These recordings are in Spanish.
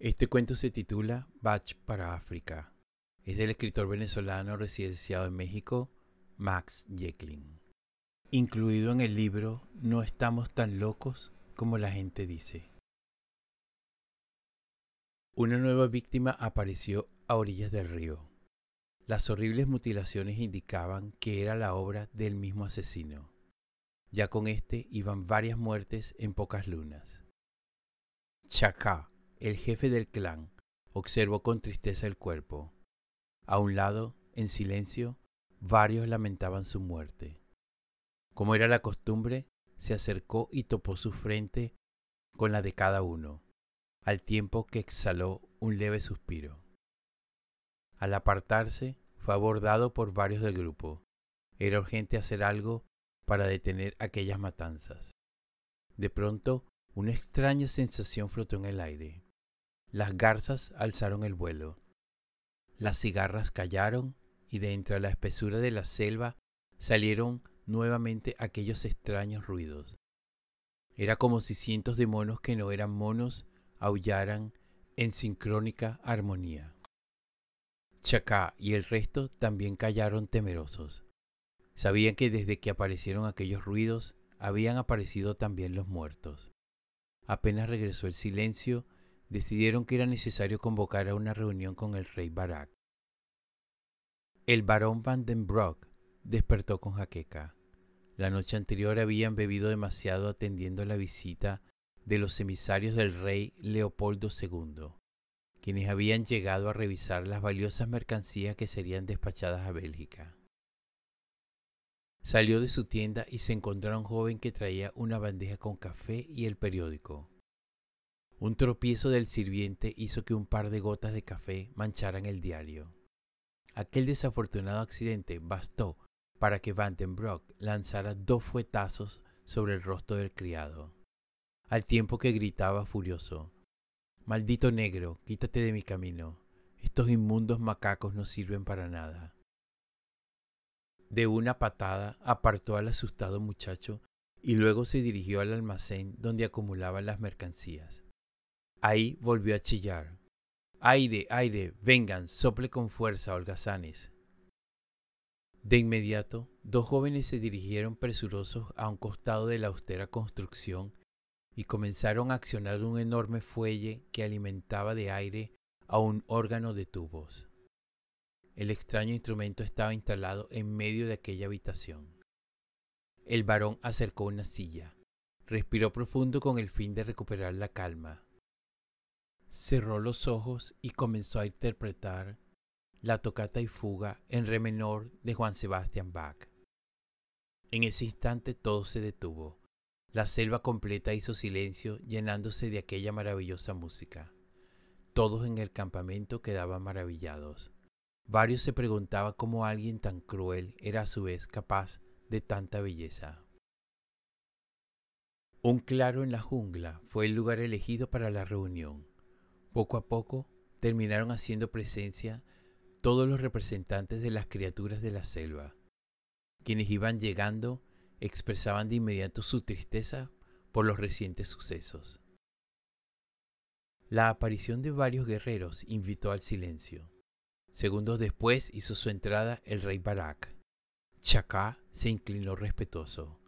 Este cuento se titula Batch para África. Es del escritor venezolano residenciado en México, Max Jecklin. Incluido en el libro No estamos tan locos como la gente dice. Una nueva víctima apareció a orillas del río. Las horribles mutilaciones indicaban que era la obra del mismo asesino. Ya con este iban varias muertes en pocas lunas. Chacá, el jefe del clan, observó con tristeza el cuerpo. A un lado, en silencio, varios lamentaban su muerte. Como era la costumbre, se acercó y topó su frente con la de cada uno, al tiempo que exhaló un leve suspiro. Al apartarse, fue abordado por varios del grupo. Era urgente hacer algo para detener aquellas matanzas. De pronto, una extraña sensación flotó en el aire. Las garzas alzaron el vuelo. Las cigarras callaron y de entre la espesura de la selva salieron nuevamente aquellos extraños ruidos. Era como si cientos de monos que no eran monos aullaran en sincrónica armonía. Chacá y el resto también callaron temerosos. Sabían que desde que aparecieron aquellos ruidos habían aparecido también los muertos. Apenas regresó el silencio, decidieron que era necesario convocar a una reunión con el rey Barak. El barón Van den Broek despertó con jaqueca. La noche anterior habían bebido demasiado atendiendo la visita de los emisarios del rey Leopoldo II, quienes habían llegado a revisar las valiosas mercancías que serían despachadas a Bélgica. Salió de su tienda y se encontró a un joven que traía una bandeja con café y el periódico. Un tropiezo del sirviente hizo que un par de gotas de café mancharan el diario. Aquel desafortunado accidente bastó para que Vandenbroek lanzara dos fuetazos sobre el rostro del criado, al tiempo que gritaba furioso Maldito negro, quítate de mi camino. Estos inmundos macacos no sirven para nada. De una patada apartó al asustado muchacho y luego se dirigió al almacén donde acumulaban las mercancías. Ahí volvió a chillar. Aire, aire, vengan, sople con fuerza, holgazanes. De inmediato, dos jóvenes se dirigieron presurosos a un costado de la austera construcción y comenzaron a accionar un enorme fuelle que alimentaba de aire a un órgano de tubos. El extraño instrumento estaba instalado en medio de aquella habitación. El varón acercó una silla, respiró profundo con el fin de recuperar la calma cerró los ojos y comenzó a interpretar la tocata y fuga en re menor de Juan Sebastián Bach. En ese instante todo se detuvo. La selva completa hizo silencio llenándose de aquella maravillosa música. Todos en el campamento quedaban maravillados. Varios se preguntaban cómo alguien tan cruel era a su vez capaz de tanta belleza. Un claro en la jungla fue el lugar elegido para la reunión. Poco a poco terminaron haciendo presencia todos los representantes de las criaturas de la selva. Quienes iban llegando expresaban de inmediato su tristeza por los recientes sucesos. La aparición de varios guerreros invitó al silencio. Segundos después hizo su entrada el rey Barak. Chacá se inclinó respetuoso.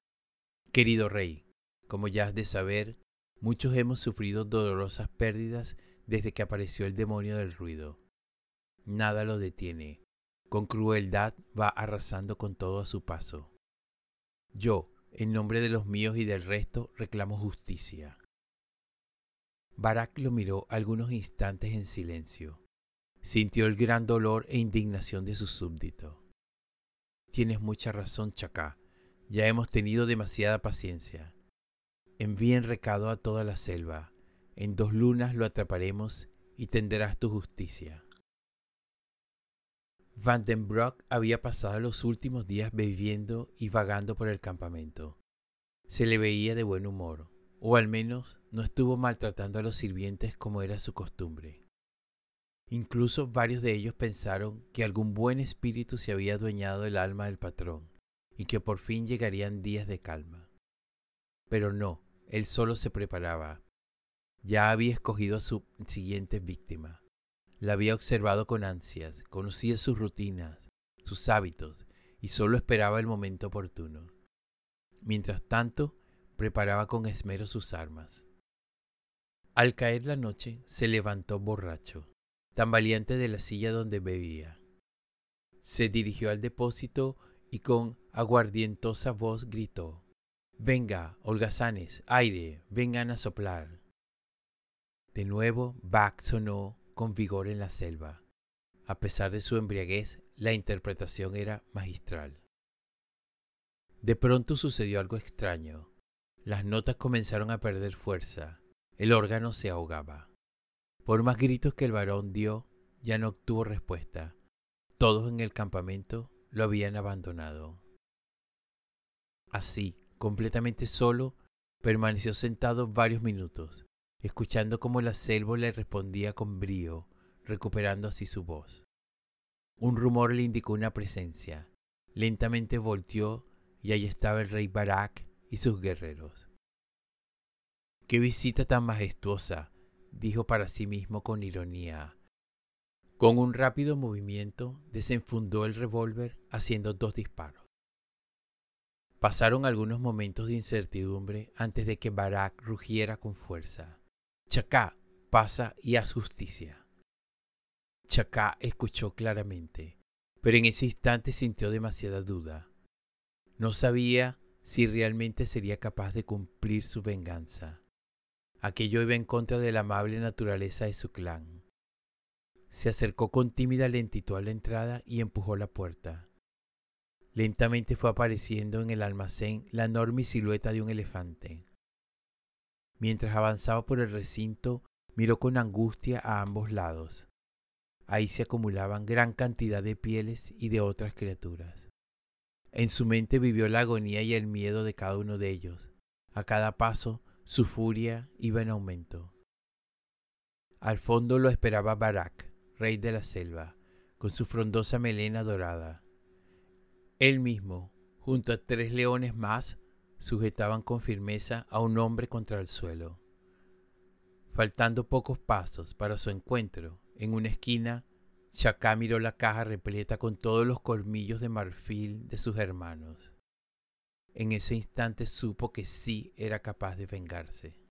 Querido rey, como ya has de saber, muchos hemos sufrido dolorosas pérdidas desde que apareció el demonio del ruido. Nada lo detiene. Con crueldad va arrasando con todo a su paso. Yo, en nombre de los míos y del resto, reclamo justicia. Barak lo miró algunos instantes en silencio. Sintió el gran dolor e indignación de su súbdito. Tienes mucha razón, Chacá. Ya hemos tenido demasiada paciencia. Envíen recado a toda la selva. En dos lunas lo atraparemos y tendrás tu justicia. Van den Broek había pasado los últimos días bebiendo y vagando por el campamento. Se le veía de buen humor, o al menos no estuvo maltratando a los sirvientes como era su costumbre. Incluso varios de ellos pensaron que algún buen espíritu se había adueñado del alma del patrón y que por fin llegarían días de calma. Pero no, él solo se preparaba ya había escogido a su siguiente víctima. La había observado con ansias, conocía sus rutinas, sus hábitos y solo esperaba el momento oportuno. Mientras tanto, preparaba con esmero sus armas. Al caer la noche, se levantó borracho, tan valiente de la silla donde bebía. Se dirigió al depósito y con aguardientosa voz gritó Venga, holgazanes, aire, vengan a soplar. De nuevo, Bach sonó con vigor en la selva. A pesar de su embriaguez, la interpretación era magistral. De pronto sucedió algo extraño. Las notas comenzaron a perder fuerza. El órgano se ahogaba. Por más gritos que el varón dio, ya no obtuvo respuesta. Todos en el campamento lo habían abandonado. Así, completamente solo, permaneció sentado varios minutos, escuchando cómo la selva le respondía con brío, recuperando así su voz. Un rumor le indicó una presencia. Lentamente volteó y allí estaba el rey Barak y sus guerreros. Qué visita tan majestuosa, dijo para sí mismo con ironía. Con un rápido movimiento desenfundó el revólver haciendo dos disparos. Pasaron algunos momentos de incertidumbre antes de que Barak rugiera con fuerza. Chacá, pasa y haz justicia. Chacá escuchó claramente, pero en ese instante sintió demasiada duda. No sabía si realmente sería capaz de cumplir su venganza. Aquello iba en contra de la amable naturaleza de su clan. Se acercó con tímida lentitud a la entrada y empujó la puerta. Lentamente fue apareciendo en el almacén la enorme silueta de un elefante. Mientras avanzaba por el recinto, miró con angustia a ambos lados. Ahí se acumulaban gran cantidad de pieles y de otras criaturas. En su mente vivió la agonía y el miedo de cada uno de ellos. A cada paso su furia iba en aumento. Al fondo lo esperaba Barak, rey de la selva, con su frondosa melena dorada. Él mismo, junto a tres leones más, sujetaban con firmeza a un hombre contra el suelo. Faltando pocos pasos para su encuentro, en una esquina, Chacá miró la caja repleta con todos los colmillos de marfil de sus hermanos. En ese instante supo que sí era capaz de vengarse.